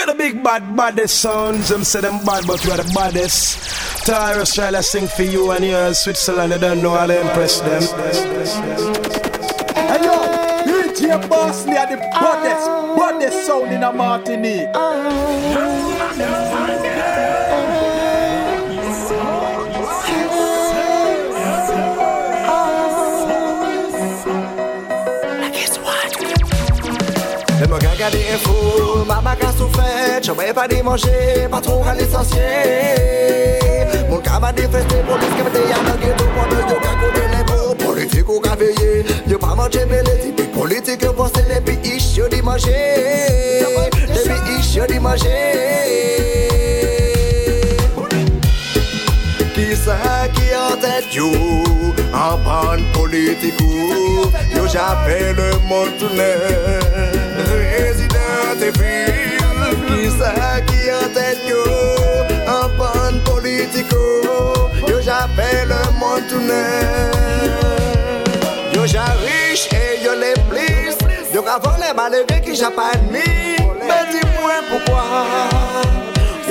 Big the big bad baddest sounds. Them say them bad, but we are the baddest. Tyrus to sing for you and yours. Switzerland, they don't know how to impress them. Hey yo, DJ Bossley are the baddest, baddest sound in a Martinique. gade e fou Mama ka sou chou e pa di manje Patron ka lisansye Moun ka polis ke mte Pwande yo ka kone le mou, ou ka veye Yo pa manje tipi politik yo pense Depi ish yo di manje Depi ish yo di manje sa ki an tèt yo? An Yo j'appelle le monde. Résident et ville, qui ça qui en tête yo? En bonne politico, yo j'appelle le monde tourné Yo j'ai riche et yo les plus. Yo qu'avant les malheureux qui j'ai pas admis. Mais dis-moi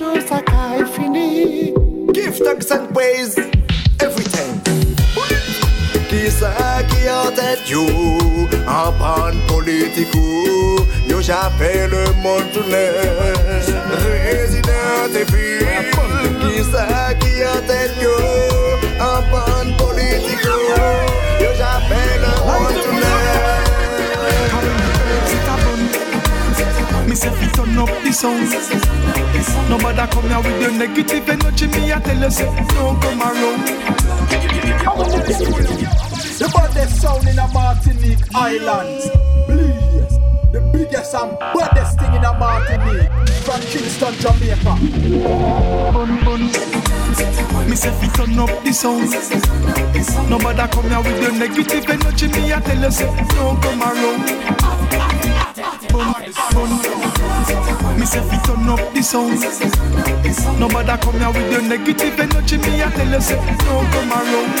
Un jour sa e fini Give thanks and praise every time. Ki sa ki an tèt yo An pan politikou Yo j'appelle le monde Résident et ville Ki sa ki an tèt yo An pan politikou Yo j'appelle turn up the sound Nobody come here with your negative energy Me I tell you say don't come around The baddest sound in a Martinique Islands. Please. The biggest and baddest thing in a Martinique. From Kingston, Jamaica. Bun bun Me say fi turn up the sound Nobody come here with your negative energy Me I tell you say don't come around Bun Me say fi turn up the sound. Nobody come here with your negative energy Me I tell you say don't come around.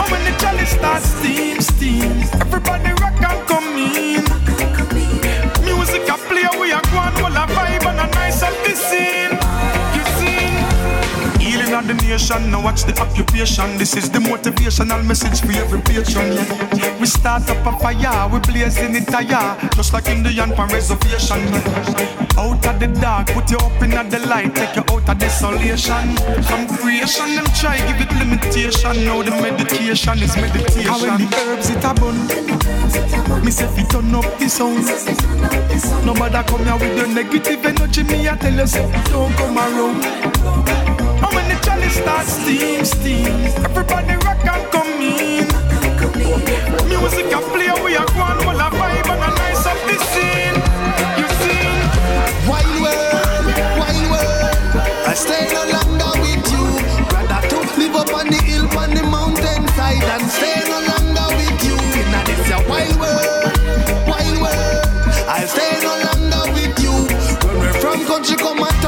And when the chalice starts steam, steam? Everybody rock and come in. Music a play, we a go on All a vibe the nation, now watch the occupation. This is the motivational message for every patron. We start up a fire, we blazing it higher. Just like Indian pan reservation. Out of the dark, put you up in the light. Take you out of desolation. From creation, them try give it limitation. Now the meditation is meditation. And when the herbs it a bun Me say fi turn up the sound. Nobody come here with your negative energy Me I tell you say don't come around starts steam, steam Everybody rock and come in Music a play, we a go on While a vibe and a nice up the scene You see Wild world, wild world. I stay no longer with you. Rather to live up on the hill, on the mountain side, and stay no longer with you. Inna this a wild world, wild world. I stay no longer with you. When we're from country come a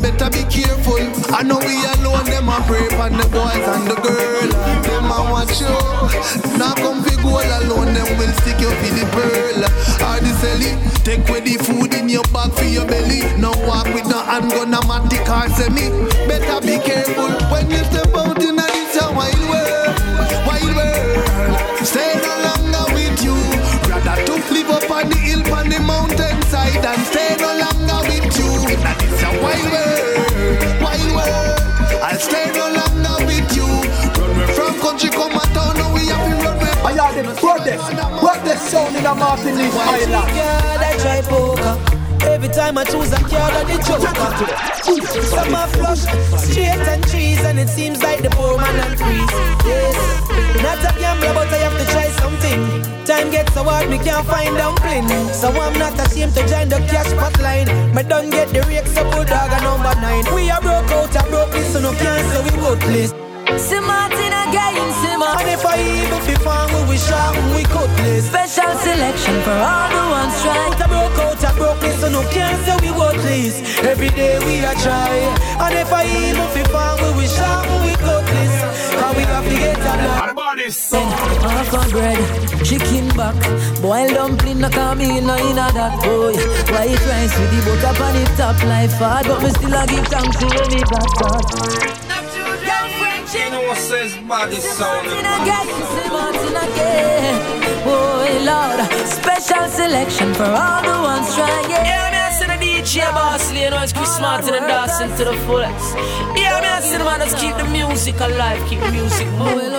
better be careful. I know we alone, them a pray for the boys and the girl. Them a watch you. Now come fi goal alone, them will stick you for the pearl. Or the selly, take away the food in your bag for your belly. No walk with no handgun, a matic or semi. Better be careful when you step out baddest, baddest sound in a Martinique Islands. girl, I try poker. Every time I choose a card, I the joker. Some are flush, straight and trees, and it seems like the poor man and freeze. Yes, not a gambler, but I have to try something. Time gets so hard, me can't find dumpling. So I'm not ashamed to join the cash pot line. Me don't get the rakes up, dog, a number nine. We are broke out, I broke this, so no cancel, we please. See Martin again, see And if I even fi fan we shot uh, we cut this Special selection for all the ones trying To broke out, broke this, so no can say we worthless Every day we are try And if I even fi fan we shot we cut this Cause we have to get a lot Half a bread, chicken back. Boiled dumpling, no come in, no in a that boy. White rice with the butter on it top Life hard, but me still a give thanks to when me got that you know what says body sound. Oh Lord, special selection for all the ones trying. Yeah, I see the DJ boss, you know it's Chris Martin and Dawson to the fullest. Yeah, me The man keep the music alive, keep music moving.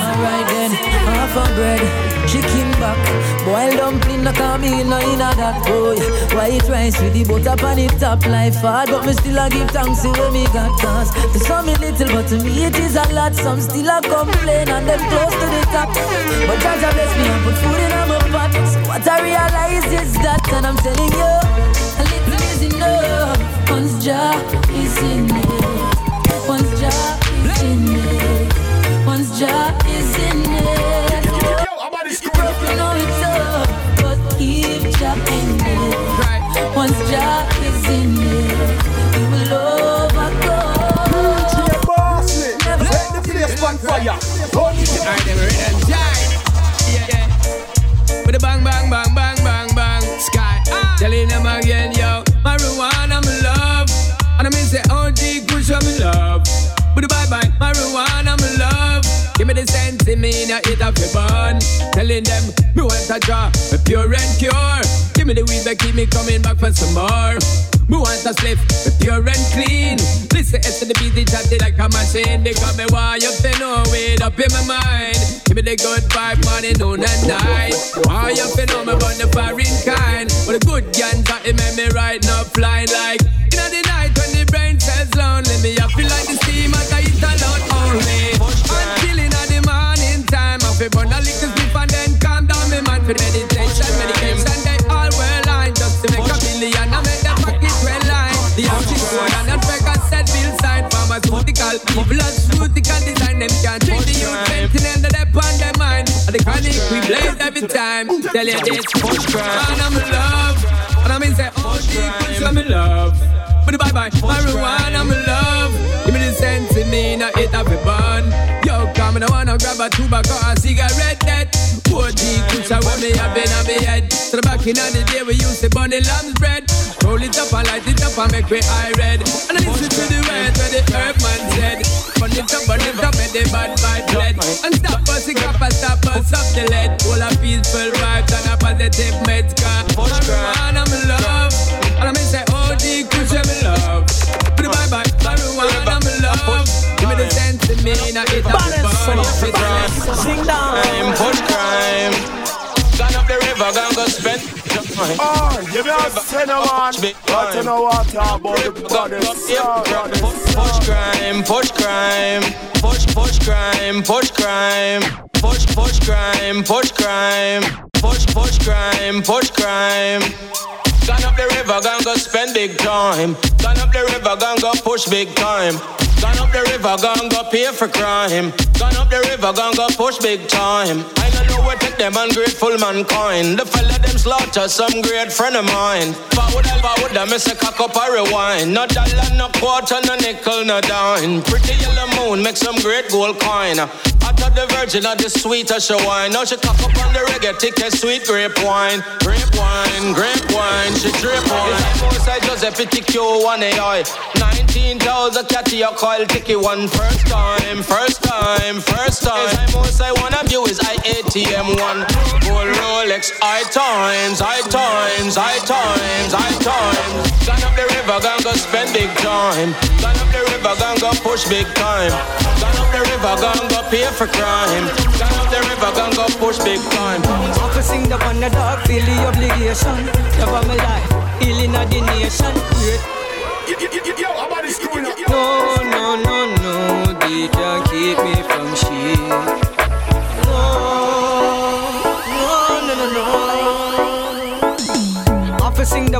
Alright then, half a bread, chicken back, boiled dumpling, no come in, no in that boy. White rice with the butter on it top, life hard, but me still a give thanks to when me got cause. To some me little, but to me it is a lot. Some still a complain and them close to the top. But God bless me and put food in my pot. So what I realize is that, and I'm telling you, a little is enough. Once Jah is in it, once Jah is in it, once Jah is in it. You know it's up, but keep Jah in it. Once Jah is in it, we will overcome. DJ Bossy, set the place on fire. Alright, then we're ready and. Yeah, yeah. With a bang, bang, bang, bang, bang, Bye, marijuana, my love. Give me the sense in me, now it up your bun. Telling them, me want a draw, a pure and cure. Give me the weed, but keep me coming back for some more. Me want a slip, a pure and clean. Listen to the beat, they it like a machine. They got me why you feel know it up in my mind. Give me the good vibe, morning, noon and night. Why you feel know me about the foreign kind. But the good guns that it make me right now flying like. In the night when the brain says lonely, me I feel like the steam as I down me mind for meditation, medication. They all well line just to make a billion. I make that pocket well line. The option code and that record set bill sign. Pharmaceutical, evil and fruitical design. Them can't treat the youth fentanyl that they on their mind. And the chronic we blaze every time. Tell you this, and I'm in love. And I'm in say, oh, deep, I'm in love. But bye bye, marijuana, I'm in love. Give me the sense in me, now it have a bun. And I wanna grab a tobacco or cigarette that. OG, kucha when me have in me head. So the back in the day we used to burn the lamb's bread. Roll it up and light it up and make me eye red. And I listen to the words where the herb man said. Burn it up, burn it up, make the bad vibe bled. And stop us, the and stop us up the lead. Full of peaceful vibes and a positive meds. Cause marijuana, I'm in love. Sense in me, now it up the bun. Sing down Crime, push crime. Gone up the river, gone go spend. Oh, you me a no man. But you know what about the brothers. Ah, push crime, push crime, push push crime, push crime, push push crime, push crime, push push crime, push crime. Gone up the river, gone go spend big time. Gone up the river, gone go push big time. Gone up the river, gone go pay for crime. Gone up the river, gone go push big time. I don't know what take them ungrateful mankind. The fella them slaughter some great friend of mine. Forward and forward, I miss a cock up a rewind. No dollar, no quarter, no nickel, no dime. Pretty yellow moon, make some great gold coin. I thought the virgin of the sweetest she wine. Now she cock up on the reggae, ticket, sweet grape wine. Grape wine, grape wine, she drip on. It's most I Giuseppe TQ one AI. 19,000 catty a coil ticky one first time, first time, first time. It's most I wanna view is I ATM one. Gold Rolex, I times, I times, I times, I times. Gone up the river, gone go spend big time. Gone up the river, gone go push big time. Gone up the river, gone go pay for crime. Gone up the river, gone go push big time. Uncle the on the dog, feel the obligation. Cover my life, healing of the nation. Great. No, no, no, no, they can't keep me from shit. No,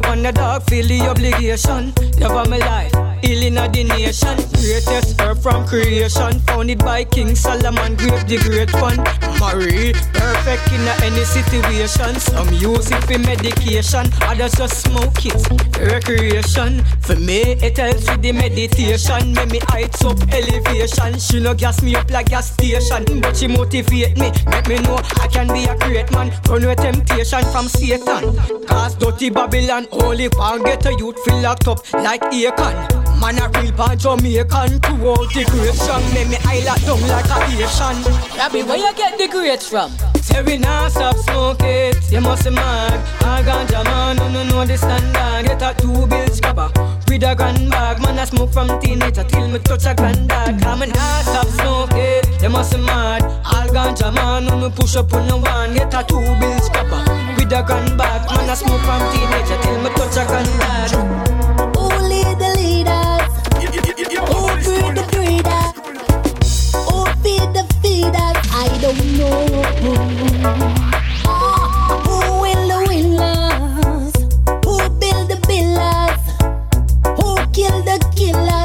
Offer sing the dog, feel the obligation. Cover my life healing of the nation. Greatest herb from creation, founded by King Solomon, great the great one. Marie, perfect in any situation. Some use it for medication, others just smoke it. Recreation, for me it helps with the meditation. Make me heights up elevation. She no gas me up like gas station, but she motivate me, make me know I can be a great man. Run with temptation from Satan. Cause dirty Babylon, only one get a youth feel locked up like Akon. Man a real pan Jamaican Throughout the great song. Make me highlight down like a Asian Rabbi, where you get the grades from? Say we not stop smoke it You must be mad. A ganja man, no no know the standard. Get a two bills scrapper With a grand bag. Man a smoke from teenager Till me touch a granddad. Come and not stop smoke it You must be mad. All ganja man, no no push up on the one. Get a two bills scrapper With a grand bag Man a smoke from teenager Till me touch a granddad I don't know. who will the winners? Who build the pillars? Who kill the killers?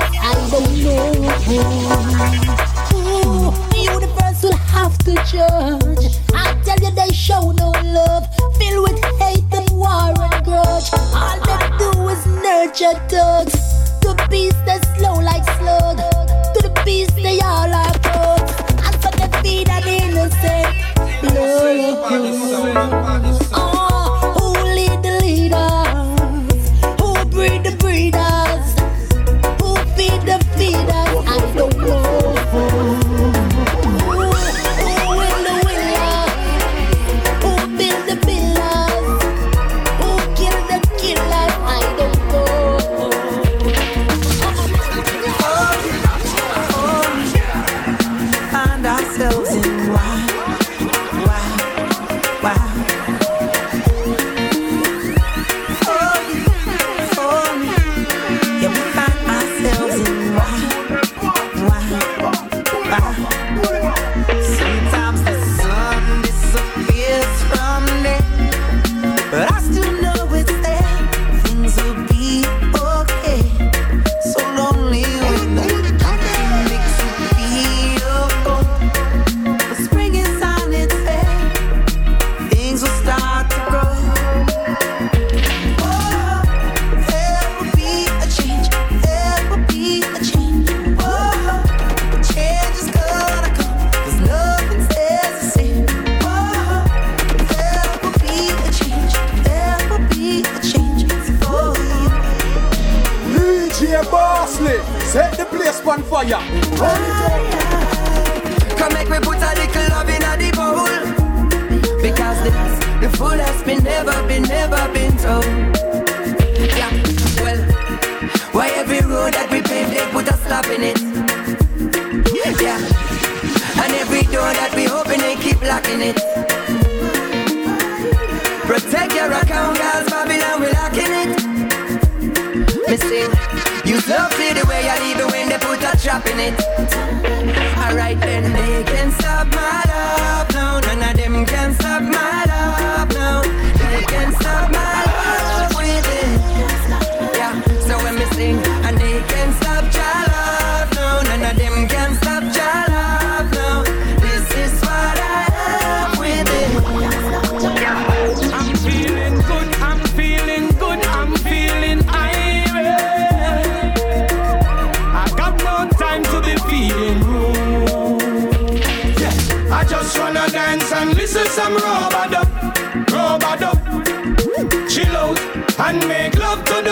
that's been never been never been told. Yeah, well, why every road that we pave they put a slap in it? Yeah, and every door that we open they keep locking it. Protect your account, girls, Babylon we locking it. Missing, you love see the way you leave it when they put a trap in it. Alright then, they can stop my love. some robot. Chill out and make love to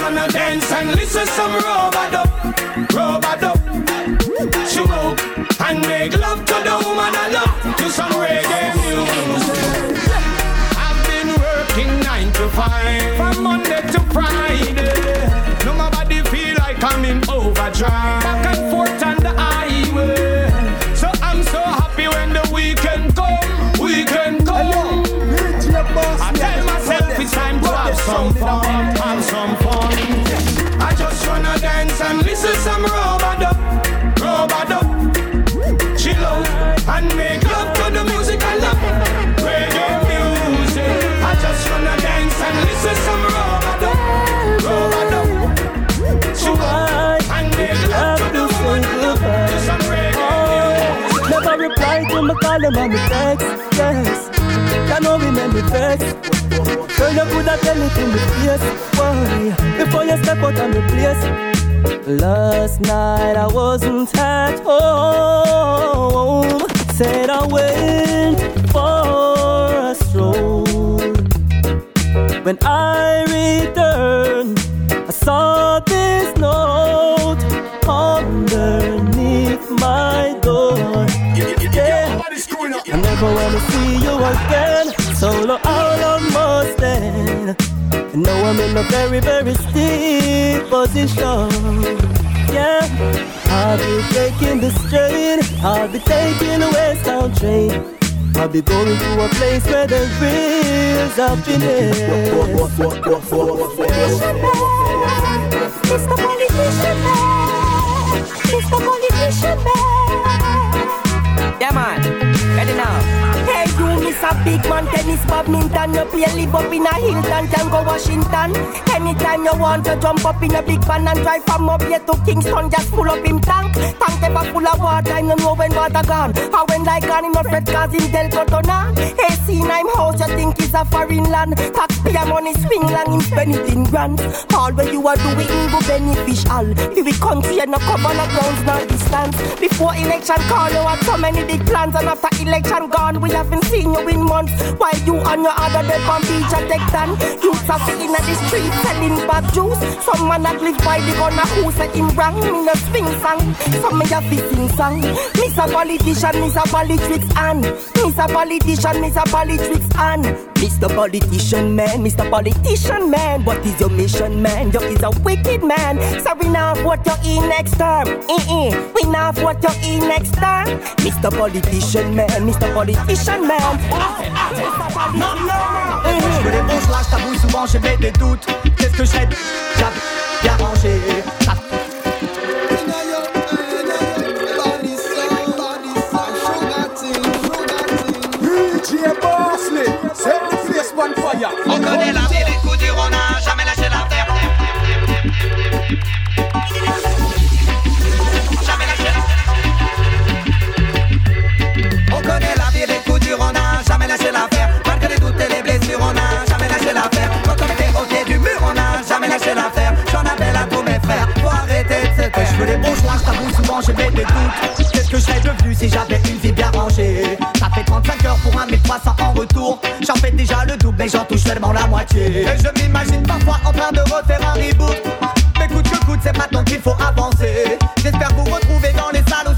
wanna dance and listen some robot robot She move and make love to the woman I love to some reggae music. I've been working nine to five from Monday to Friday. No my body feel like I'm in overdrive. Call and my text, yes. Can know me make me vex. Girl, you coulda tell it in the face, why? Before you step out on the place. Last night I wasn't at home. Said I went for a stroll. When I returned, I saw this note underneath my door. Yeah. I never wanna see you again. Solo out of Mustang. And now I'm in a very, very steep position. Yeah, I'll be taking the train. I'll be taking the westbound train. I'll be going to a place where there is happiness. Mr. Politician Man, Mr. Politician Man. Yeah, man. Ready now. Hey, you miss a big man, tennis, badminton. You play live up in a Hilton, can go Washington. Anytime you want to jump up in a big van and drive from up here to Kingston, just pull up in tank. Tank ever full of water, and you know when water gone. How when like gone in no fret cause in Del Cotona. Hey, see, house, you think it's a foreign land. Taxpayer money swing long, him spend it in grants. All when you are doing go beneficial. We country and no cover no grounds, no distance. Before election call, you had so many big plans, and after election gone, we haven't seen you in months. While you and your other dead on beach and take down. Youths are sitting the street selling bad juice. Some man that live by the gun a who say him wrong. Me no swing song. Some me a fi sing song. Miss a politician, miss a politics and Miss a politician, miss a politics and Mr. Politician man, Mr. Politician man, what is your mission man? You is a wicked man. So we now vote you in next term. Eh-eh. We now vote you in next term. Mr. Politician man, Mr. Politician man. Ah, ah, ah. Je me les bons je t'avoue souvent j'ai des doutes. Qu'est-ce que je serais J'avais bien rangé? On connaît la vie des coups durs, on n'a jamais lâché l'affaire. Jamais lâché On connaît la vie des coups durs, on n'a jamais lâché l'affaire J'en appelle à tous mes frères, faut arrêter de se taire. Je veux les bons choix, je souvent j'ai des doutes. Qu'est-ce que je serais devenu si j'avais une vie bien rangée? Ça fait 35 heures pour un 1300 en retour. J'en fais déjà le double mais j'en touche seulement la moitié. Et je m'imagine parfois en train de refaire un reboot. Mais coûte que coûte c'est maintenant qu'il faut avancer. J'espère vous retrouver dans les salles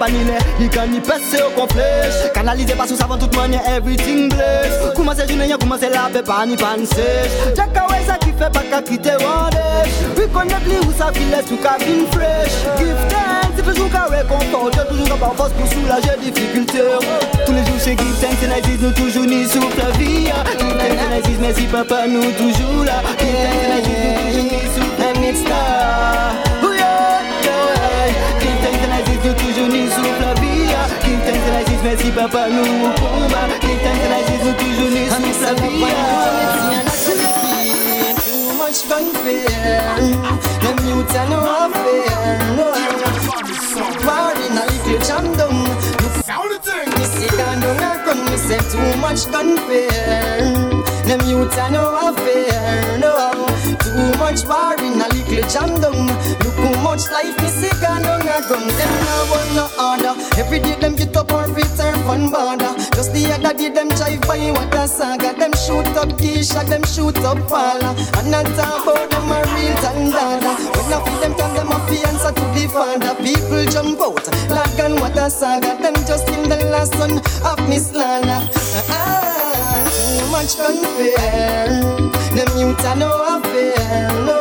banile Li kan ni pese ou kon flech Kanalize pa sou savan tout manye everything bless Kouman se jounen yon kouman se lape pa ni pan sech Jaka we sa ki fe baka kite wandesh Rekonet li ou sa file sou kabin fresh Give thanks si toujou ka rekonfort Yo toujou ka pa fos pou soulaje dificulte Tous les jours c'est give thanks and I nous toujours ni souffle la vie Give thanks and I merci papa nous toujours là Give thanks and I nous toujours ni souffle la vie Oh merci papa nous au combat. Give thanks and I nous toujours ni souffle la vie ah, Too much gunfare Them youths are no affair No War in a little jam down. Sound the thing Me see down down a gun Me say too much gunfare them youths are no affair, no Too much war in a little jam down Look how much life me see gone on a gun. Them no want no order. Every day them get up or return fun border. Just the other day them drive by what a saga. Them shoot up Keisha, them shoot up Paula And not about them a real tandada When I feel them come them a answer to the father. People jump out like and what a saga. Them just in the last son of Miss Lana. Ah, Too much unfair Them youth are no affair, no.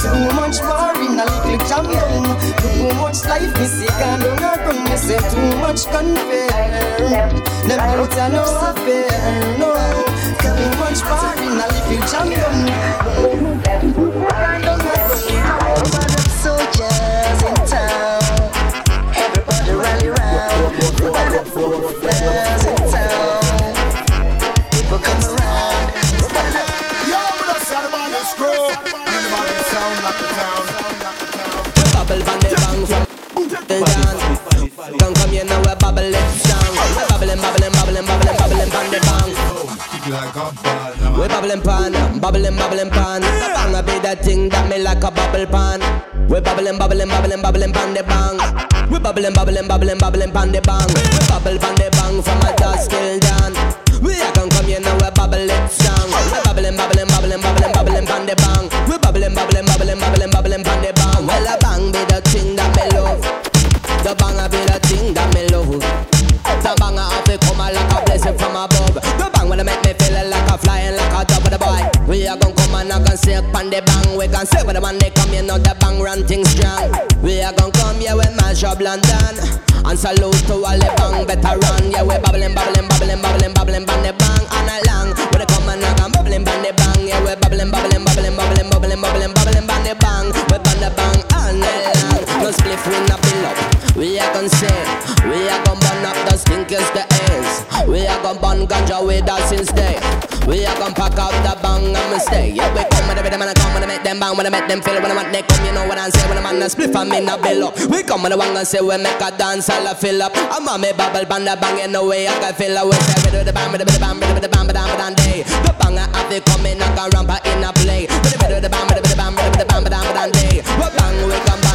Too much war in a little champion Too much life me see can do not run Me say too much unfair. Them youth are no affair, no. Too much war in a little champion We bubbling pan, bubbling, bubbling pan. The bang a be that thing that me like a bubble pan. We bubbling, bubbling, bubbling, bubbling pan the bang. We bubbling, bubbling, bubbling, bubbling pan the bang. We bubble pan the bang from a dusk till dawn. We a come come here now we bubble it strong. We bubbling, bubbling, bubbling, bubbling, bubbling pan the bang. We bubbling, bubbling, bubbling, bubbling, bubbling pan the bang. Well a bang be the thing and can say pan the bang. We can say with the man they come here now the bang run things strong. We are gonna come here with mash up London. And salute to all the bang veteran. Yeah, we bubbling, bubbling, bubbling, bubbling, bubbling, bang the bang night long. We they come and I can bubbling, bang the bang. Yeah, we bubbling, bubbling, bubbling, bubbling, bubbling, bubbling, bubbling, bang the bang. We bang the bang all night No spliff we not fill up. We are gonna say, we are gonna burn up the stinkers the ass. We are gonna burn ganja with us day. We are gonna pack up the bang and we stay. Yeah, we come with the rhythm and I come when I make them bang, when I make them feel when I want they come, you know what I'm say when I'm on the spliff and me not bill up. We come with the one and say we make a dance all a fill up. I'm on me bubble band the bang in the way I can fill up. We say we do the bang, we do the bang, we do the bang, we do the bang, day. The bang I have to come in and go ramp in a play. We do the bang, we do the bang, we do the bang, we do the bang, day. We bang we come bang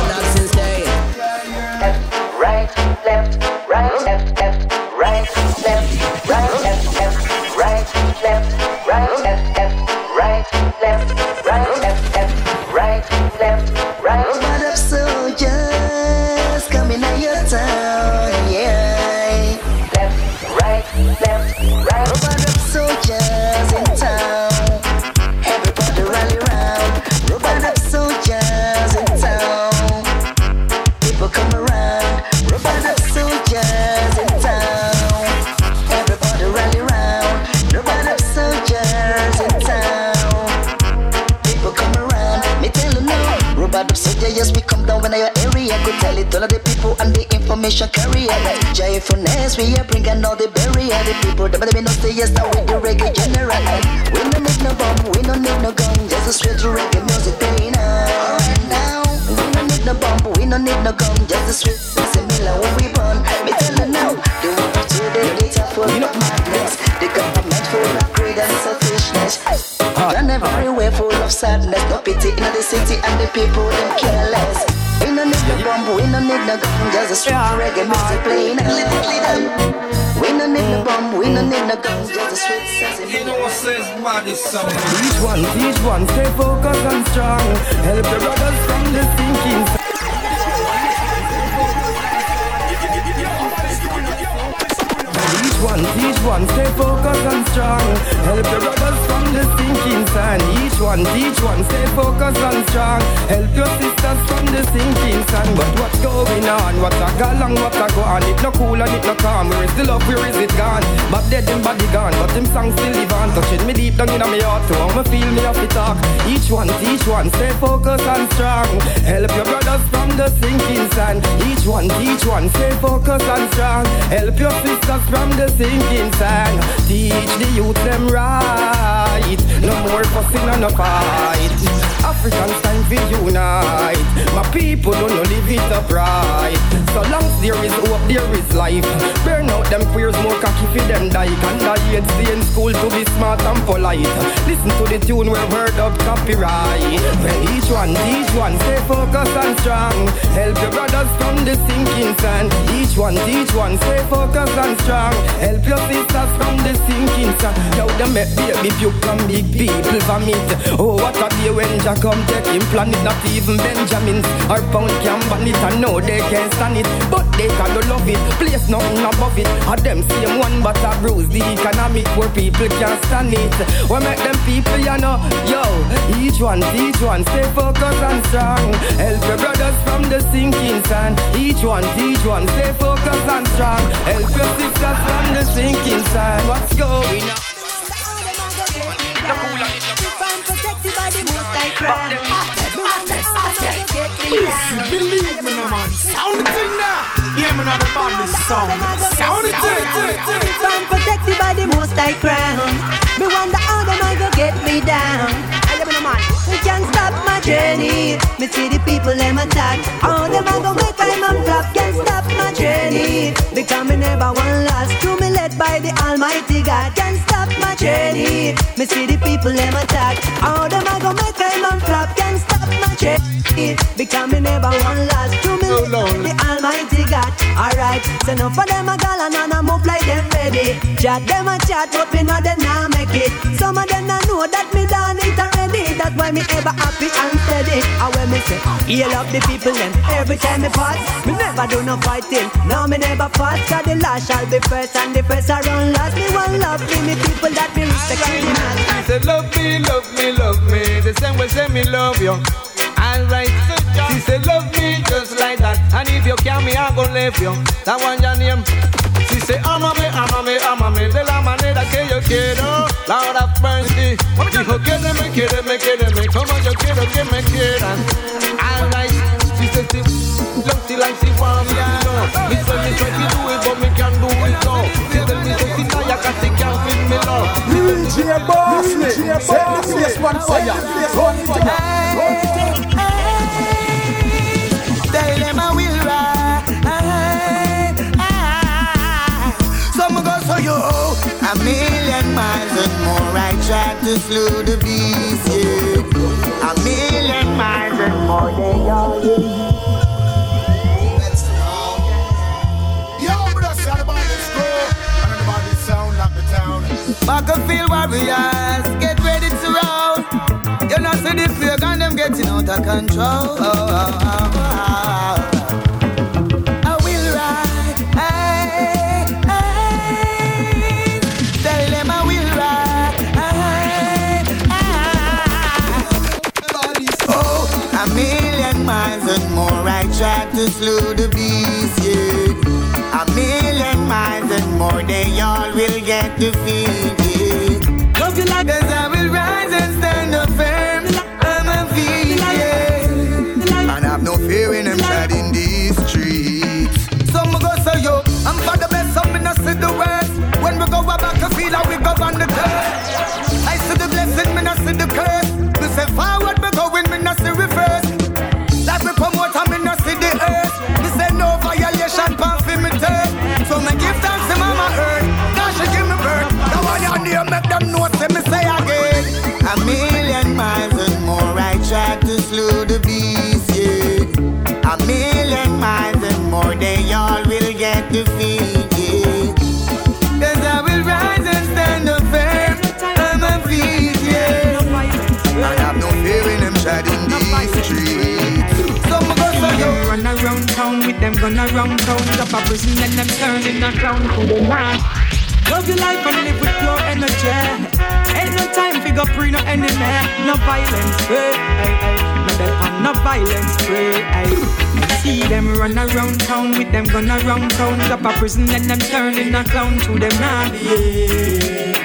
and the information carrier. Joyfulness, we are bringing all the barrier. The people that me not say yes, now with the reggae general. We don't need no bomb, we don't need no gun, just a straight reggae music playing now. Now. We don't need no bomb, we don't need no gun, just a sweet similar when we burn. Me tell you now, the world to the data full of madness, the government full of greed and selfishness. Ah. Done everywhere full of sadness, no pity in the city and the people them careless. We don't need no bomb, we don't need no gun, just a sweet reggae music playing. We don't need no bomb, we don't need no gun, just a sweet sesame. You know what says body song? Each one, each one, stay focused and strong. Help the brothers from the sinking. Focused and strong. Help your brothers from the sinking sand. Each one, each one, stay focused and strong. Help your sisters from the sinking sand. But what's going on? What's a go long? What's a go on? It no cool and it no calm. Where is the love? Where is it gone? But dead and body gone. But them songs still live on. Touching me deep down in my heart. So I'ma feel me off the talk. Each one, each one, stay focused and strong. Help your brothers from the sinking sand. Each one, each one, stay focused and strong. Help your sisters from the sinking sand. Teach the youth them right. No more fussing and no fight. Africans time for unite. My people don't live it upright. So long there is hope, there is life. Burn out them queers, more cocky for them die. Can the yet stay in school to be smart and polite. Listen to the tune where word up copyright. When each one, each one, stay focused and strong. Help your brothers from the sinking sand. Each one, each one, stay focused and strong. Help your sisters from the sinking sand. Yo, them make baby puke and big people vomit. Oh, what a day when Jack come take him planet. Not even Benjamins or Pound can ban it. I know they can't stand it, but they gotta love it. Place nothing above it. A them same one, but a bruise the economic where people can't stand it. We make them people, you know, yo. Each one, each one, stay focused and strong. Help your brothers from the sinking sand. Each one, each one, stay focused and strong. Help your sisters from the sinking sand. What's going on? Believe me, no man. Sound it in now. Yeah, man, the body sound. Sound it in. I'm protected by the most I crown. Me wonder how them I go get me down. I am a man. We can't stop my journey. Me see the people them attack. How them I go make I'm on flop. Can't stop my journey. Because me never one lost. To me led by the Almighty God. Can't stop my journey. Me see the people them attack. How them I go make I'm on flop. Can't my. Because me never one lost. To me by the Almighty God. Alright, so enough for them a gal and a move like them ready. Chat them a chat, but me know them not make it. Some of them not know that me done it already. That's why me ever happy and steady. And when me say, heal up the people them every time me pass. Me never do no fighting, no me never fight. Cause the last shall be first and the first are run last. Me one love me, me people that me respect me said, love me, love me, love me. The same way say me love you. Alright, she said love me just like that. And if you can me, I go leave you. That one your name. She say amame, amame, amame. De la manera que yo quiero. Oh, Lord have mercy. Dijo quédeme, quédeme, quédeme. Como yo quiero que me quieran. Oh, Alright, she said she love she like she want me to know. Me say me try to do it, but me can't do it so. She tell me say she tired 'cause she can't feel me love. DJ Boss, DJ Boss, yes, one fire, one fire. Tell miles more. I tried to slow the beast, yeah. A million miles and more. They the the the town. Battlefield warriors, get ready to roll. You know, see the plague and them getting out of control. I tried to slow the beast, yeah. A million miles and more. They all will get defeated. Love you like Cause I will rise and stand up firm on my feet, yeah. And have no fear when I'm out in these streets. Some go say yo, I'm for the best, some see the worst. When we go back, I feel like we go on the curse. Them know, say me say again. A million miles and more, I tried to slow the beast, yeah. A million miles and more, they all will get defeated. Cause I will rise and stand up firm on my feet, yeah. I have no fear treading these streets. Some go so Them run around town with them gun around town. Drop a prison and them turning around to the north. Love your life and live with pure energy. Ain't no time for go pre no enemy, no violence. Hey, hey. No death and no violence free. Hey. See them run around town with them gun around town. Up a prison and them turn in a clown to them nah behave,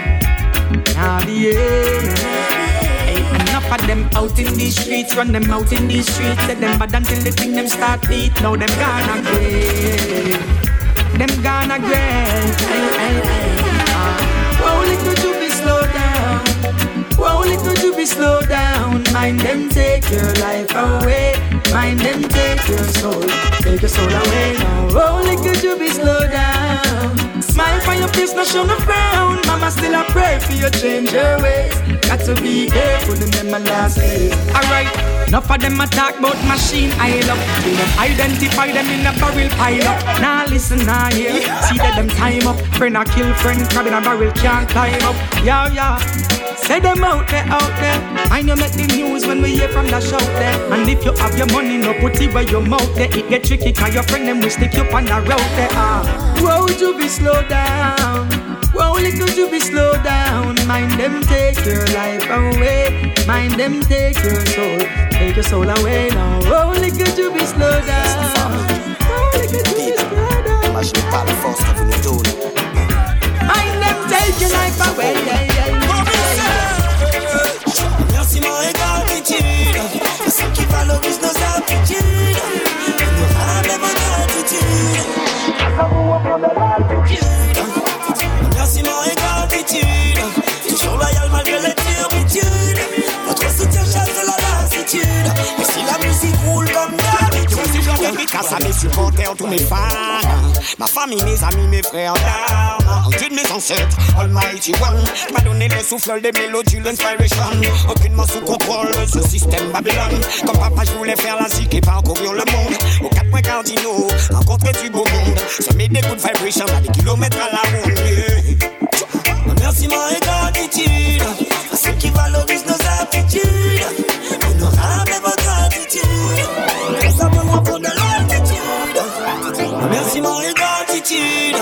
nah. Hey, enough of them out in these streets, run them out in these streets. Let them bad until the thing them start beat. Now them gonna grave, them gonna grave. Hey, hey, hey. Uh, oh, little to be slow down. Whoa, little to be slow down. Mind them take your life away. Mind them take your soul. Take your soul away now. Oh, little to be slow down. Smile for your face, not show no frown. Mama still a pray for you change your ways. Got to be careful them my last days. Alright, enough of them attack about machine I love. Them identify them in a barrel pile up. Now listen, now hear. See that them time up. Friend a kill friend, crab in a barrel can't climb up. Yeah, yeah. Say them out there, out there. I know make the news when we hear from the shout there. And if you have your money, no put it where your mouth there. It get tricky, cause your friend them will stick you on the road there. Ah, whoa, you be slow down. Whoa, little you be slow down. Mind them take your life away. Mind them take your soul. Take your soul away now. Whoa, little you be slow down. Whoa, little you be slow down. Mind them take your life away. Grâce à mes supporters, tous mes fans, ma famille, mes amis, mes frères d'armes, Dieu de mes ancêtres, Almighty One, m'a donné le souffle des mélodies, l'inspiration, aucunement sous contrôle de ce système Babylone. Comme papa, je voulais faire la zik et parcourir le monde, aux quatre points cardinaux, rencontrer du beau monde, semer des good vibrations à des kilomètres à la ronde. Merci mon gratitude à ceux qui valorisent nos habitudes Merci mon gratitude,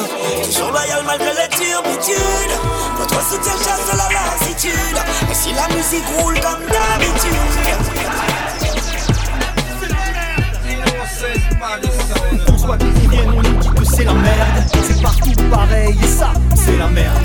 toujours loyal malgré les turbitudes. Votre soutien chasse la lassitude. Et si la musique roule comme d'habitude. Soit d'où on vient, on nous dit que c'est la merde. C'est partout pareil, et ça, c'est la merde.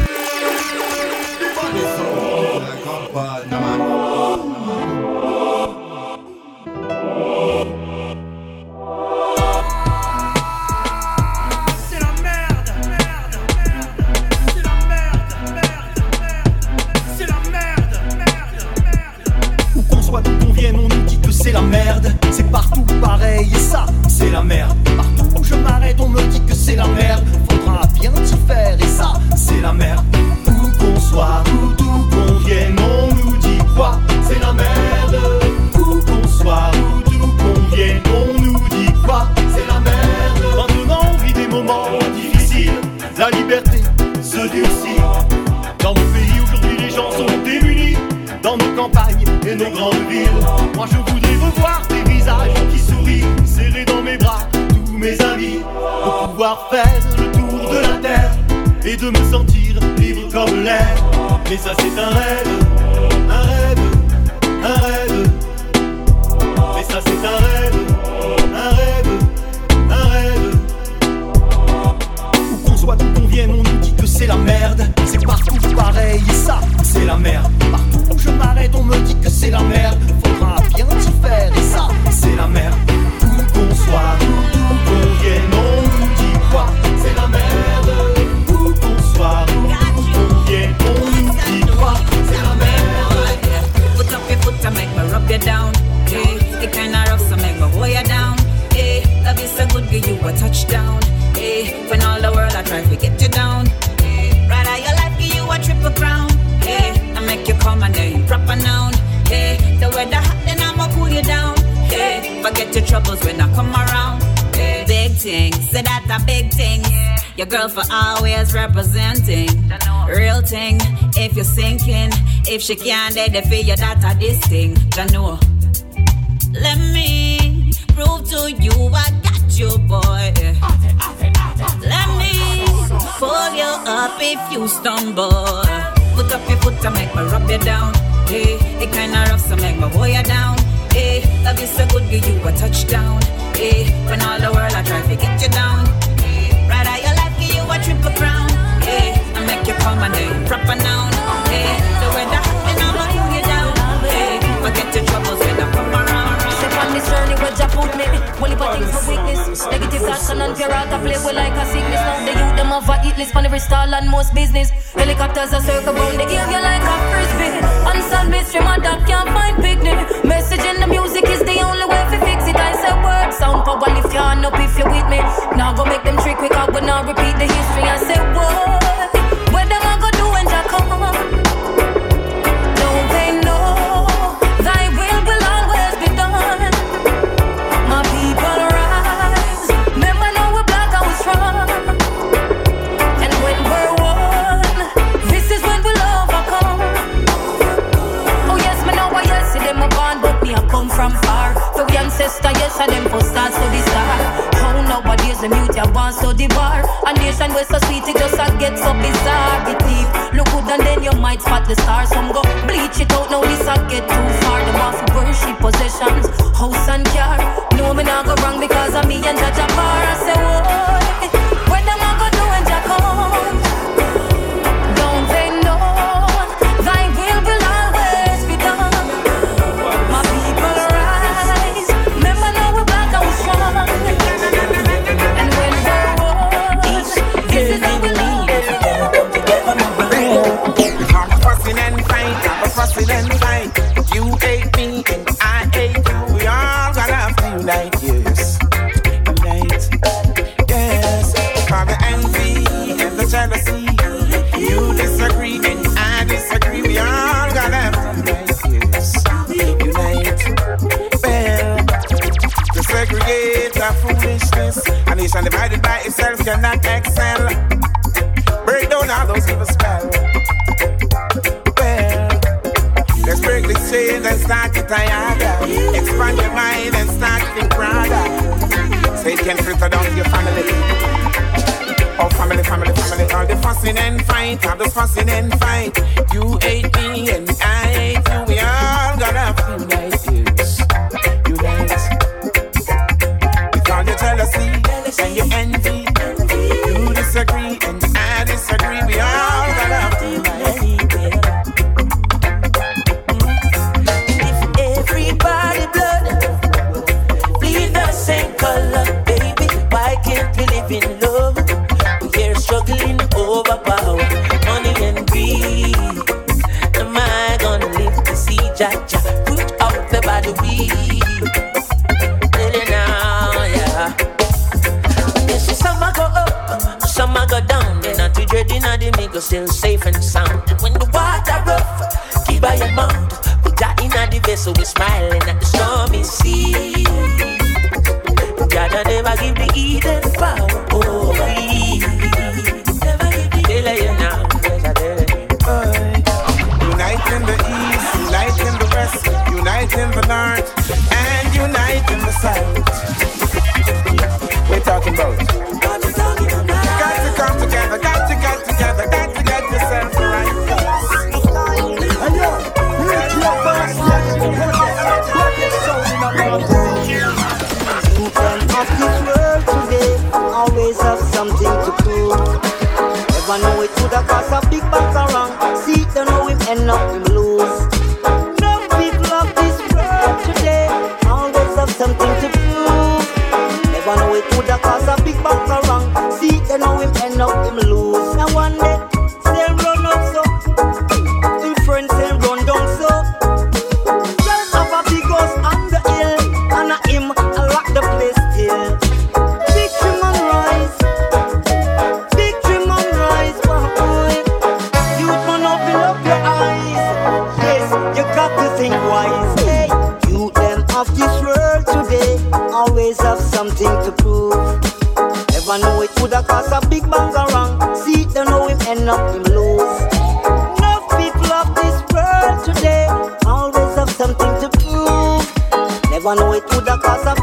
Pareil, et ça, c'est la merde. Partout où je m'arrête, on me dit que c'est la merde. Faudra bien t'y faire, et ça, c'est la merde. Où qu'on soit, où d'où qu'on vienne, on nous dit quoi C'est la merde. Où qu'on soit, où d'où qu'on vienne, on nous dit quoi C'est la merde. Maintenant, on vit des moments difficiles. La liberté se durcit. Dans mon pays, aujourd'hui, les gens sont démunis. Dans nos campagnes et nos grandes villes. Moi, je voudrais revoir tes visages serrés dans mes bras, tous mes amis. Pour pouvoir faire le tour de la terre et de me sentir libre comme l'air. Mais ça, c'est un rêve, un rêve, un rêve. Mais ça, c'est un rêve, un rêve, un rêve. Où qu'on soit, d'où qu'on vienne, on nous dit que c'est la merde. C'est partout pareil, et ça, c'est la merde. Partout où je m'arrête, on me dit que c'est la merde. Faudra bien faire, et ça, c'est la merde. Où qu'on soit, où d'où qu'on vienne, on nous dit quoi C'est la merde. Où qu'on soit, où d'où qu'on vienne, on nous dit quoi C'est la merde. Put up your foot and make me rub you down. Hey, it kinda rough, so make me hold you down. Hey, love is so good, give you a touchdown. Hey, when all the world I try to get you down. You down. Hey, forget your troubles when I come around. Hey, big things, say that a big thing. Your girl for always representing. Real thing, if you're sinking, if she can't dead, for you that a this thing. Ya know. Let me prove to you I got you, boy. Let me pull you up if you stumble. Put up your foot to make me rub you down. Hey, it kinda rough, so make me hold you down. Hey, love you so good, give you a touchdown. Hey, when all the world I try to get you down. Hey, right out your life, give you a triple crown. Hey, I make you come and then proper noun. Hey, the weather, and I'ma cool you down. Hey, forget your troubles when I come around. Journey where Jah put me. Only for things for weakness. Negative thoughts and unfair out play with like a sickness. Now the youth them have a hit list on every stall and most business. Helicopters are circle round the game, you like a frisbee. Unsolved mystery, my dog can't find picnic. Message in the music is the only way to fix it. I say word, sound power, lift your hand up if you're with me. Now go make them trick quick, I will not repeat the history. I say word, what them I go do when Jah come? And them for start to the star. How nowadays the mute ya want to the bar. A nation where so sweet it just a get so bizarre. It deep, look good and then you might spot the stars. Some go bleach it out, now this a get too far. Them off worship possessions, house and car. No me not go wrong because of me and Judge Bar. I say oh, what? Where them a go do when? Cannot excel. Break down all those evil spells. Well, let's break the chains and start it higher. Expand your mind and start to broader. So it can filter down to your family. Oh, family, family, family. All the fussing and fight, all the fussing and fight. You hate me and I it could have cost a big bang around. See, don't know him end up him lose. Enough people of this world today always have something to prove. Never know it could have cost a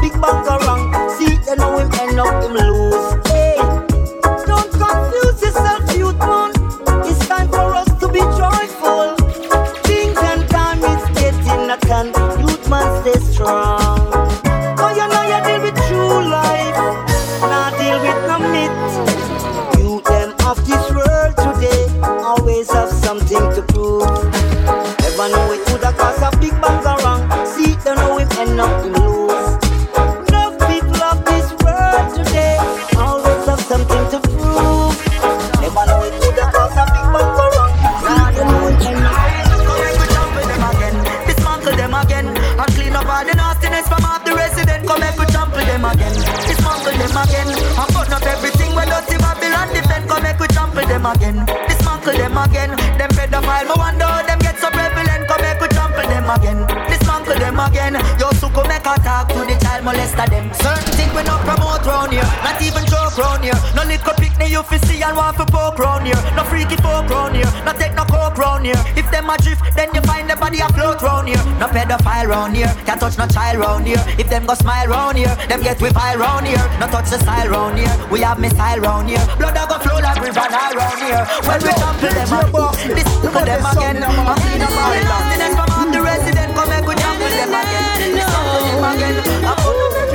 pedophile round here. Can't touch no child round here. If them go smile round here, them get we vile round here. No touch the style round here. We have missile round here. Blood a go flow like river Nile round here. When we trample them up, this look at them again. I'm in a man. Nastiness from all the residents. Come make we trample them again. This them again.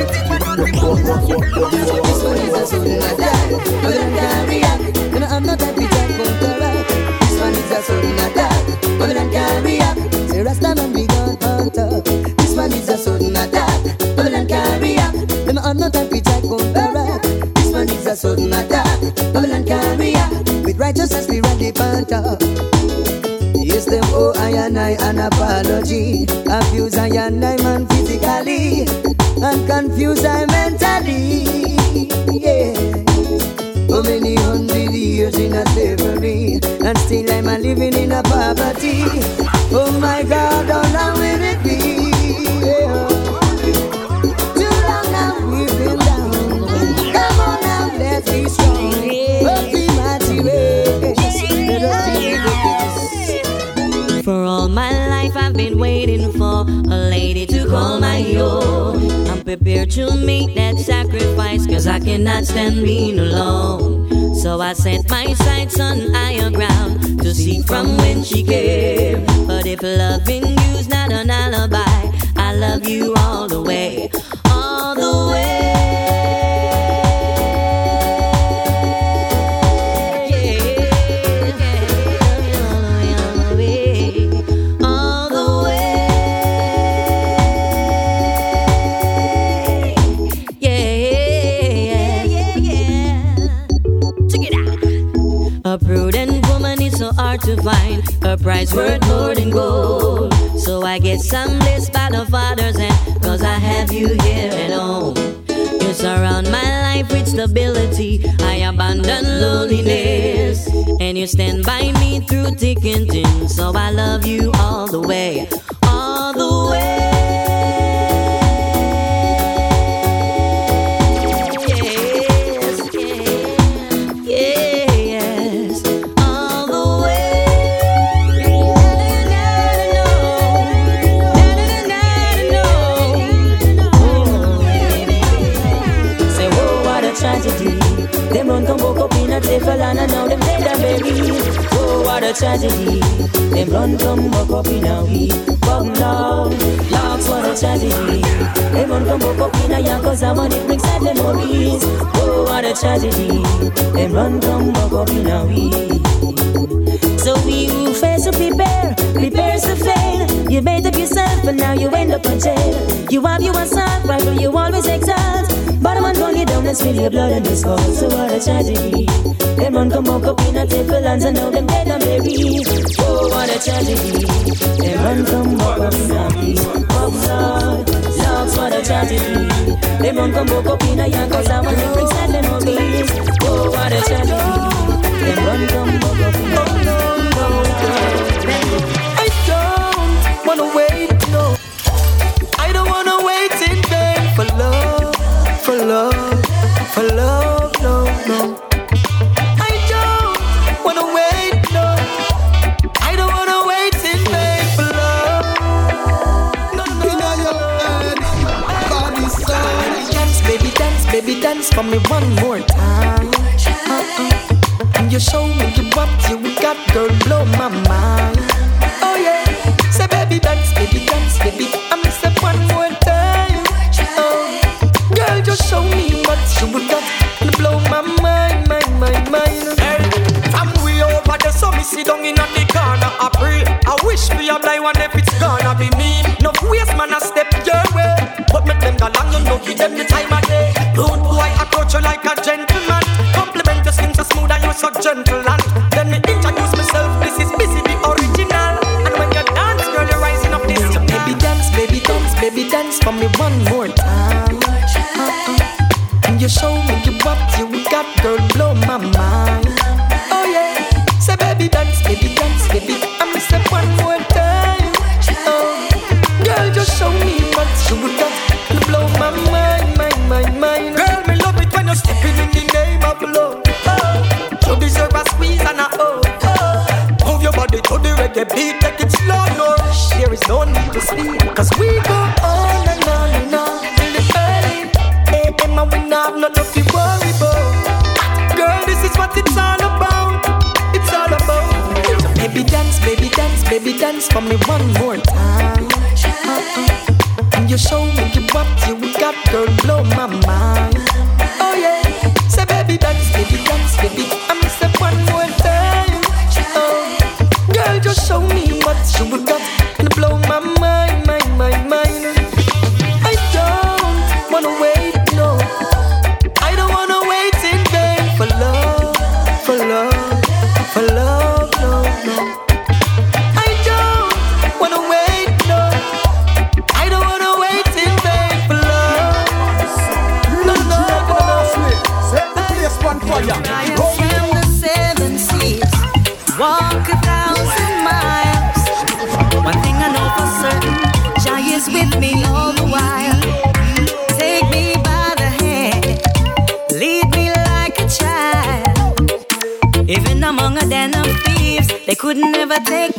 Everything we I'm carry up. And I'm not that going to rock. This one is a soul not die, but I'm carry up. Say Rasta man we die, but I'm carry up. With righteousness we run the top. Yes, them oh I and I an apology. Abuse I and I man physically and confuse I mentally. Yeah. So many hundred years in a slavery, and still I'm a living in a poverty. Oh my God, how long will it be? Waiting for a lady to call my own. I'm prepared to make that sacrifice cause I cannot stand being alone. So I set my sights on higher ground to see from when she came. But if loving you's not an alibi, I love you all the way, price worth more than gold. So I guess I'm blessed by the Father's hand. Cause I have you here at home. You surround my life with stability. I abandon loneliness. And you stand by me through thick and thin. So I love you all the way. Tragedy. Them run a week. So we who fails to prepare, prepares to fail. You made up yourself but now you end up in jail. You have your assault rifle, you always exalt. But a man gun you down and spill your blood on your skull. So what a tragedy. Them run come walk up in a table lands and now them dead and buried. Oh, what a tragedy. Them run in a. Oh, Lord, Lord, what a tragedy. Them run come walk up in a young cause I want to sad memories. Oh, what a tragedy. Them run walk up in for me one more time. Uh-uh. You show me you what you got, girl, blow my mind. Oh yeah, say baby dance, baby dance, baby. I'm say one more time. Oh, girl, just show me what you got, and blow my mind, mind, mind, mind. Hey, from way over there, so me sit down in the corner, I pray. I wish me a blind one if it's gonna be me. No waste man, I step your way. But make them go long, you know, give them the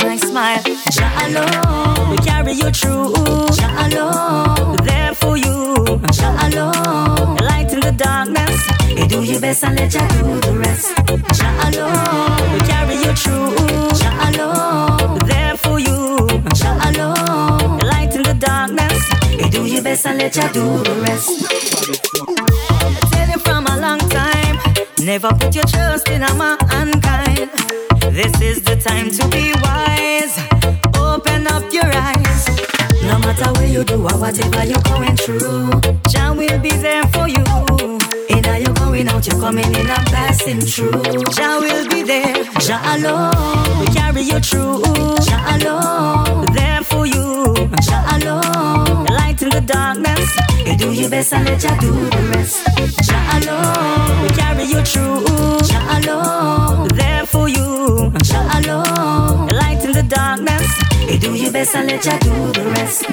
my smile. Jah alone will carry you through. Jah alone there for you. Jah alone light in the darkness. You do your best and let Jah do the rest. Jah alone will carry you through. Jah alone there for you. Jah alone light in the darkness. You do your best and let Jah do the rest. I tell you from a long time, never put your trust in a mankind. This is the time to be wise. Open up your eyes. No matter where you do or whatever you're going through, Jah will be there for you. How you're going out, you're coming in and passing through. Jah will be there. Jah alone will carry you through. Jah alone there for you. Jah alone light in the darkness. You do your best and let Jah do the rest. Jah alone will carry you through. Jah alone there for you. Jah alone light in the darkness. You do your best and let Jah do the rest.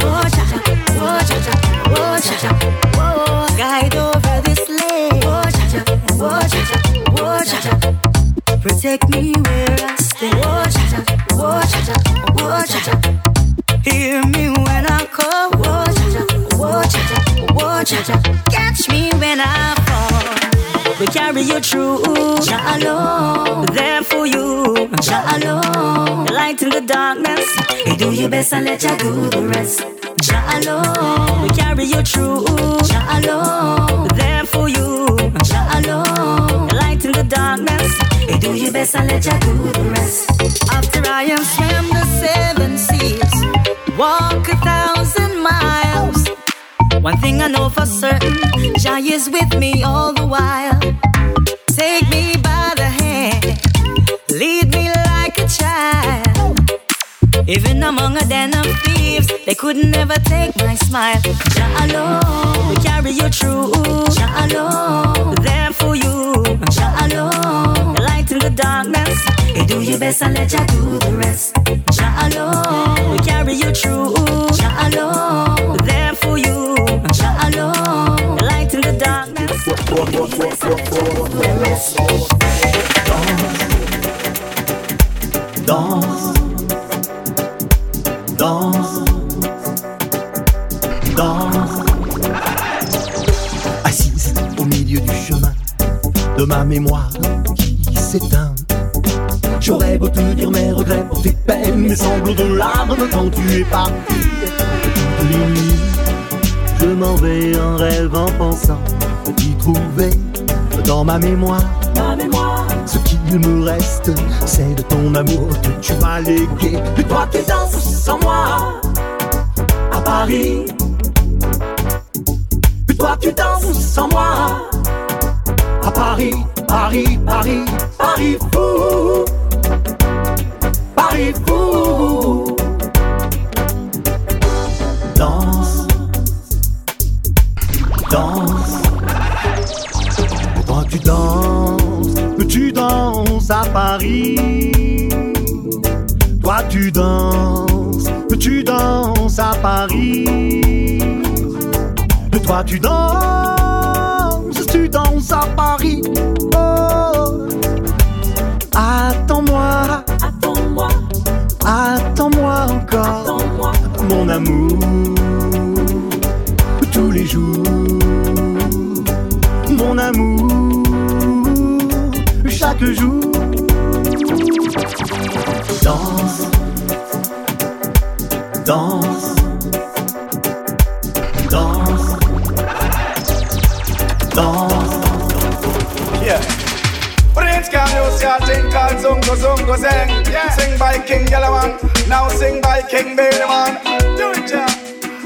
Oh, Jah, Jah, oh, Jah, Jah, oh, Jah, Jah, oh, guide over this lane. Oh, Jah, Jah, oh, Jah, Jah, oh, Jah, Jah, protect me where I stay. Oh, Jah, Jah, oh, Jah, Jah, oh, Jah, Jah, hear me when I call. Oh, Jah, Jah, oh, Jah, Jah, oh, Jah, Jah, catch me when I fall. We carry you through. Jah alone, there for you. Jah alone, light in the darkness. You do your best and let Jah do the rest. Jah alone, we carry you through. Jah alone, there for you. Jah alone, light in the darkness. You do your best and let Jah do the rest. After I have swam the seven seas, walk a thousand miles. One thing I know for certain, Jah is with me all the while. Take me by the hand, lead me like a child. Even among a den of thieves, they could never take my smile. Jah alone will carry you through. Jah alone there for you. Jah alone light in the darkness. You do your best and let Jah do the rest. Jah alone will carry you through. Jah alone Danse, danse, danse. Assise au milieu du chemin de ma mémoire qui s'éteint. J'aurais beau te dire mes regrets pour tes peines, mes sanglots de larmes quand tu es parti. Je m'en vais en rêve en pensant dans ma mémoire. Ma mémoire. Ce qu'il me reste, c'est de ton amour que tu m'as légué. Puis toi qui danses sans moi à Paris. Puis toi tu danses sans moi à Paris, Paris, Paris, Paris fou. Toi tu danses, tu danses à Paris. Oh. Attends-moi, attends-moi, attends-moi encore, attends-moi, mon amour, tous les jours, mon amour, chaque jour. Danse, danse, Use thing called Zungo Zungo Zeng. Sing by King Yellowman, now sing by King Baby Man. Do it, yeah.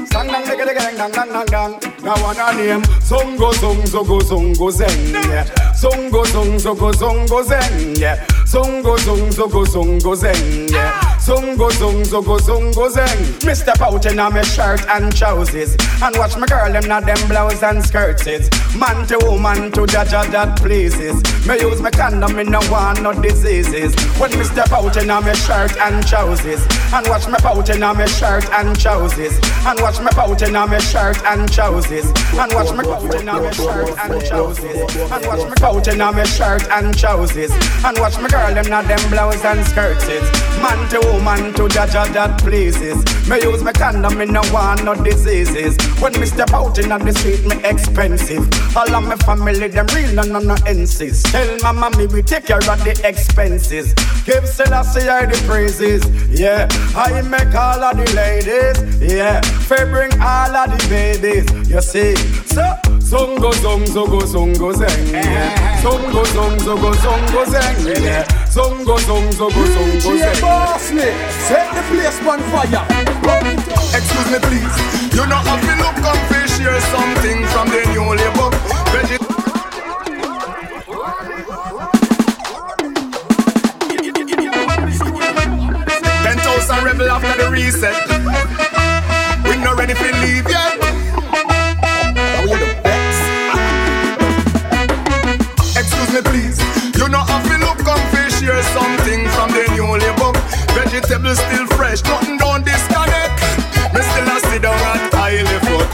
Sang dang digga digga dang dang dang dang dang. Now one a name Zungo Zung Zungo Zungo Zeng. Yeah. Zungo Zung Zungo Zungo Zeng. Yeah. Zungo Zung Zungo Zungo Zeng. Yeah. Ah. Zungo Zung Zungo Zungo Zeng. Me step out in a me shirt and trousers and watch my girl them not them blouse and skirts. Man to woman to jaja that pleases. Me use my condom in no want no diseases. When me step out in a me shirt and trousers and watch me pouch in a me shirt and trousers and watch me pouch in a me shirt and trousers and watch me pouch in a me shirt and trousers and watch me pouch in a me shirt and trousers and watch me girl them not them blouse and skirts. Man to woman to judge jaja that pleases. Me use my condom in no want no diseases. When me step out in the street me expensive. All of my family them real and no no insist. Tell my mommy we take care of the expenses. Give Selassie I the praises. Yeah, I make all of the ladies. Yeah, fair bring all of the babies. You see, so Zongo zong zogo zongo zeng. Zongo zong zongo zeng. Yeah. Zongo zong zongo zeng. Set the place on fire. Excuse me, please. You know have to look comfy, share something from the new label. Veggie. Ten thousand rebel after the reset. We not ready for leave yet. Vegetables still fresh, nothing don't disconnect. Me still a sit down at highly foot.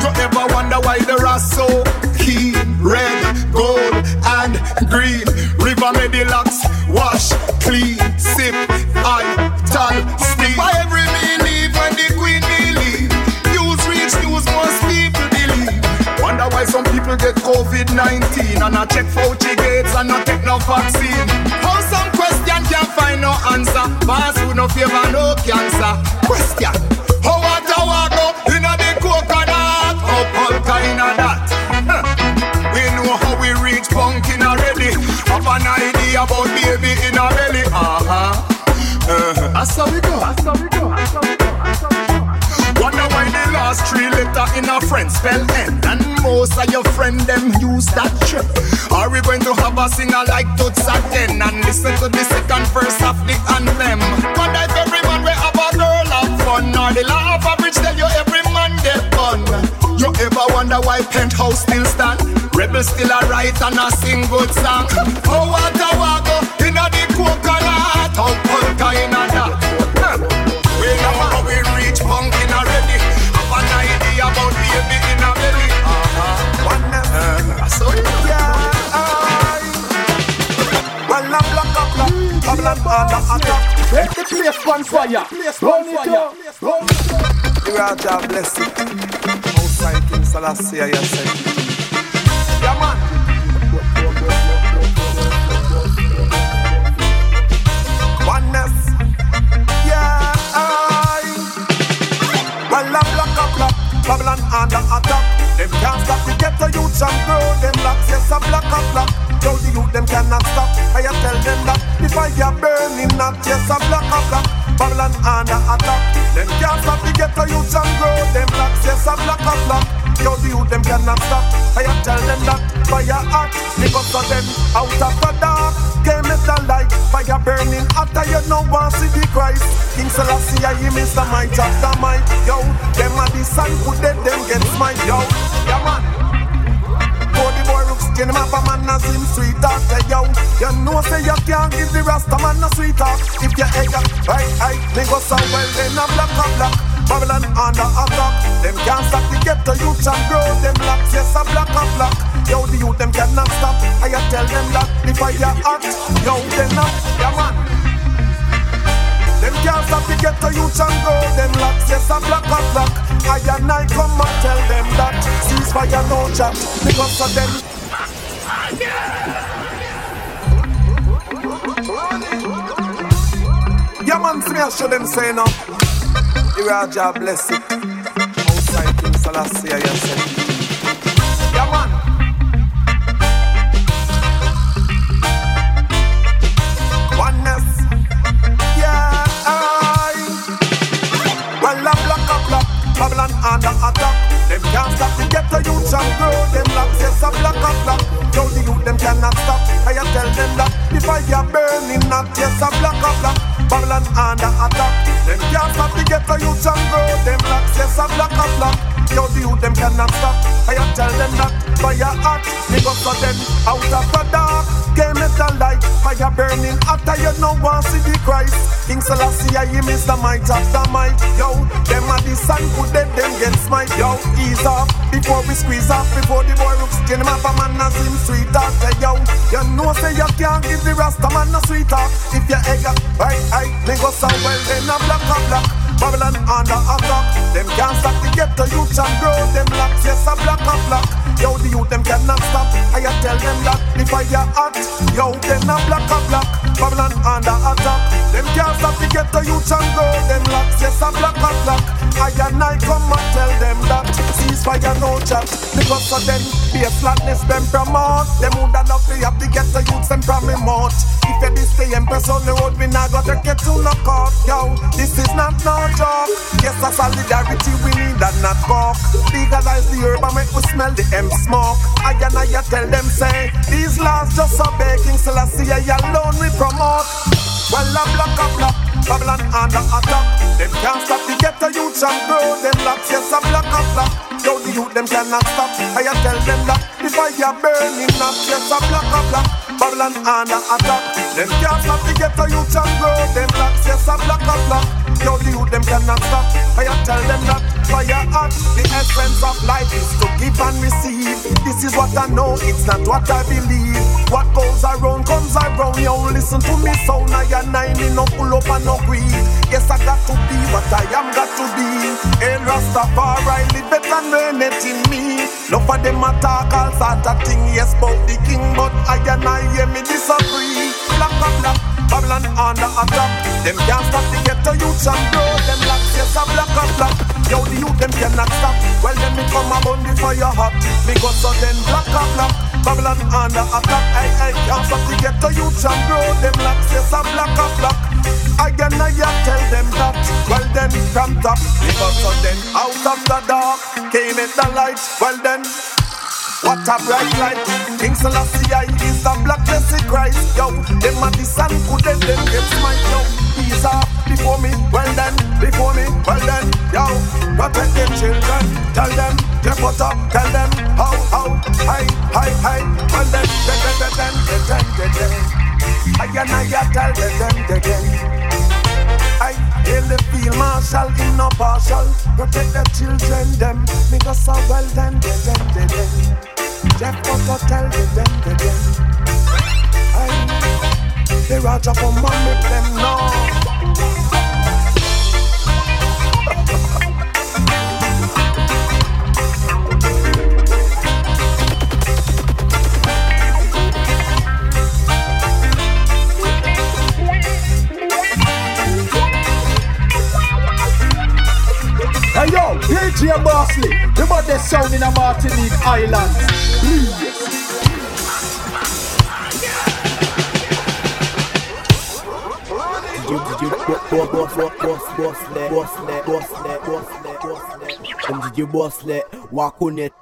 You ever wonder why the rest so key, red, gold, and green? River Medilax, wash, clean, sip, I, tal, steam. Why every me leave when the queen believe? News reach news, most people believe. Wonder why some people get COVID-19 and I check Fauci gates and not take no vaccine. How some question can't find no answer. Pass no favor, no cancer. Question. How water wago inna the coconut? How polka inna that? Huh. We know how we reach pumpkin already. Have an idea about baby in a belly. Uh-huh. Uh-huh. That's how we go. That's how we go. That's how we go. That's we go. Wonder why the last three letter in a friend spell N And most of your friend them use that trick Are we going to have a singer like Toots again And listen to the second verse of the anthem the law of average tell you every man get fun You ever wonder why Penthouse still stand Rebels still a write and a sing good song Oh what a wago inna the coconut How polka inna that Huh. We know how we reach pumpkin already. Have an idea about baby in a belly. Uh-huh. One uh, I saw it. Well, I'm black up, black. Babylon harder, hotter. Set the place on fire. Run it up. Up. Are God bless it. Outside King Selassie, I say. Yeah, man. Oneness. Yeah. Well, I'm black up, black. Babylon under attack. Them can't stop the ghetto youths and grow them blacks. Yes, I'm black up, black. Though the youth them cannot stop. I tell them that I get burning, not yes, I'm black up, black. Babylon under attack. Them can't stop the ghetto youths and grow them blacks. Yes, I'm black up, black. Yo, the youth them cannot stop. I tell them that fire hot because of them out of the dark. Game is the light, fire burning hotter. You know want see the Christ. King Selassie, I him is the might of the might. Yo, them are the sun, put them, them get smite. Yo, yeah man. You know say you can't give the Rasta man no sweet talk. If you egg up, right, right, then go so well, then a black a black. Babylon under attack. Them can't stop the ghetto youth and grow them locks. Yes, a black a black. Yo, the youth them cannot stop. I tell them that the fire hot. Yo, them up, yeah man. Them can't stop the ghetto youth and grow them locks. Yes, a black a black. I and I come and tell them that ceasefire no chat because of them. Yeah, man, see me, I show them say no. The Raja bless it. Outside King Selassie, I say. Yeah, man. Oneness. Yeah, I. Well, I'm black, I'm black. Babylon under attack. Them can't stop ghetto and grow. Them locks, yes, I'm black, I'm black. Now the youth, them cannot stop. I tell them that the fire burning not, yes, I'm black, I'm black. Babylon under attack. Them can't stop the ghetto youth and grow. Them locks, yes, I'm black, I'm black. Yo, the youth, them cannot stop. I tell them that fire hot. Because of them out of the dark. Game a light. Fire burning hotter. You know want see the Christ. King Selassie, I him is the might of the might. Yo, them are the sun put them, them get smite. Yo, ease off before we squeeze off. Before the boy looks skin him up a man as him sweet talk. Say yo, you know say you can't give the Rasta man no sweet talk. If you egg up, right, right, then go so well, then a black, a black. Babylon under attack. Them can't stop the ghetto youth and grow them locks. Yes, a black a black. Yo, the youth them cannot stop. I tell them that the fire hot. Yo, them a black a black. Babylon under attack. Them can't stop the ghetto youth and grow them locks. Yes, a black a black. I and I come and tell them that ceasefire no chat. Because of them, be a flatness them promote. Them would love to have the ghetto youths them from remote. If you this stay empress on the road, we not got to get to no court. Yo, this is not no joke. Yes, a solidarity we need and not talk. Legalize the herb and make we smell the M smoke. I and I tell them say these laws just obey King Selassie alone we promote. Well, I'm black, I'm black. Babylon under attack. Them can't stop the ghetto youth and grow them locks. Yes, I'm black, I'm black. Yo, the youth them cannot stop. I tell them that the fire burning up. Yes, I'm black, I'm black. Babylon under attack. Them can't stop the ghetto youth and grow them locks. Yes, I'm black, I'm black. Yo, the youth them cannot stop. I tell them that fire hot. The essence of life is to give and receive. This is what I know, it's not what I believe. What goes around comes around. Yo, listen to me, sound I and I me no pull up and no greed. Yes, I got to be what I am got to be. El Rastafari live learn it in me. No for them attack all sort of thing. Yes, about the king, but I and I hear me disagree. Black and black. Babylon under attack. Them can't stop the ghetto youths and grow them locks. Yes, a black and black. Yo, the youth them cannot stop. Well, then me come about the fire hot. Because of them black and black. Babylon under attack. I, I can't stop the ghetto youths and grow them locks. Yes, a black and black. Again, I tell them that. Well, then from top. Because of them out of the dark came it the light. Well, then. What a bright light King Selassie I is the black blessed Christ Yo, them a the sun could them, them get smite Yo, off before me Well then, before me, well then Yo, protect them children Tell them, get put up Tell them, how, how, hi, hi, hi Well then, then, then, then, then, then, then, then I and I tell them, then, then, then I hail the field marshal in no partial Protect the children, them go so well, then, then, then, then, then Jeff Potter tell them, them, them, they rather come and make them know. Hey yo, DJ Bossley, the baddest sound in the Martinique island. Please. Walk on it.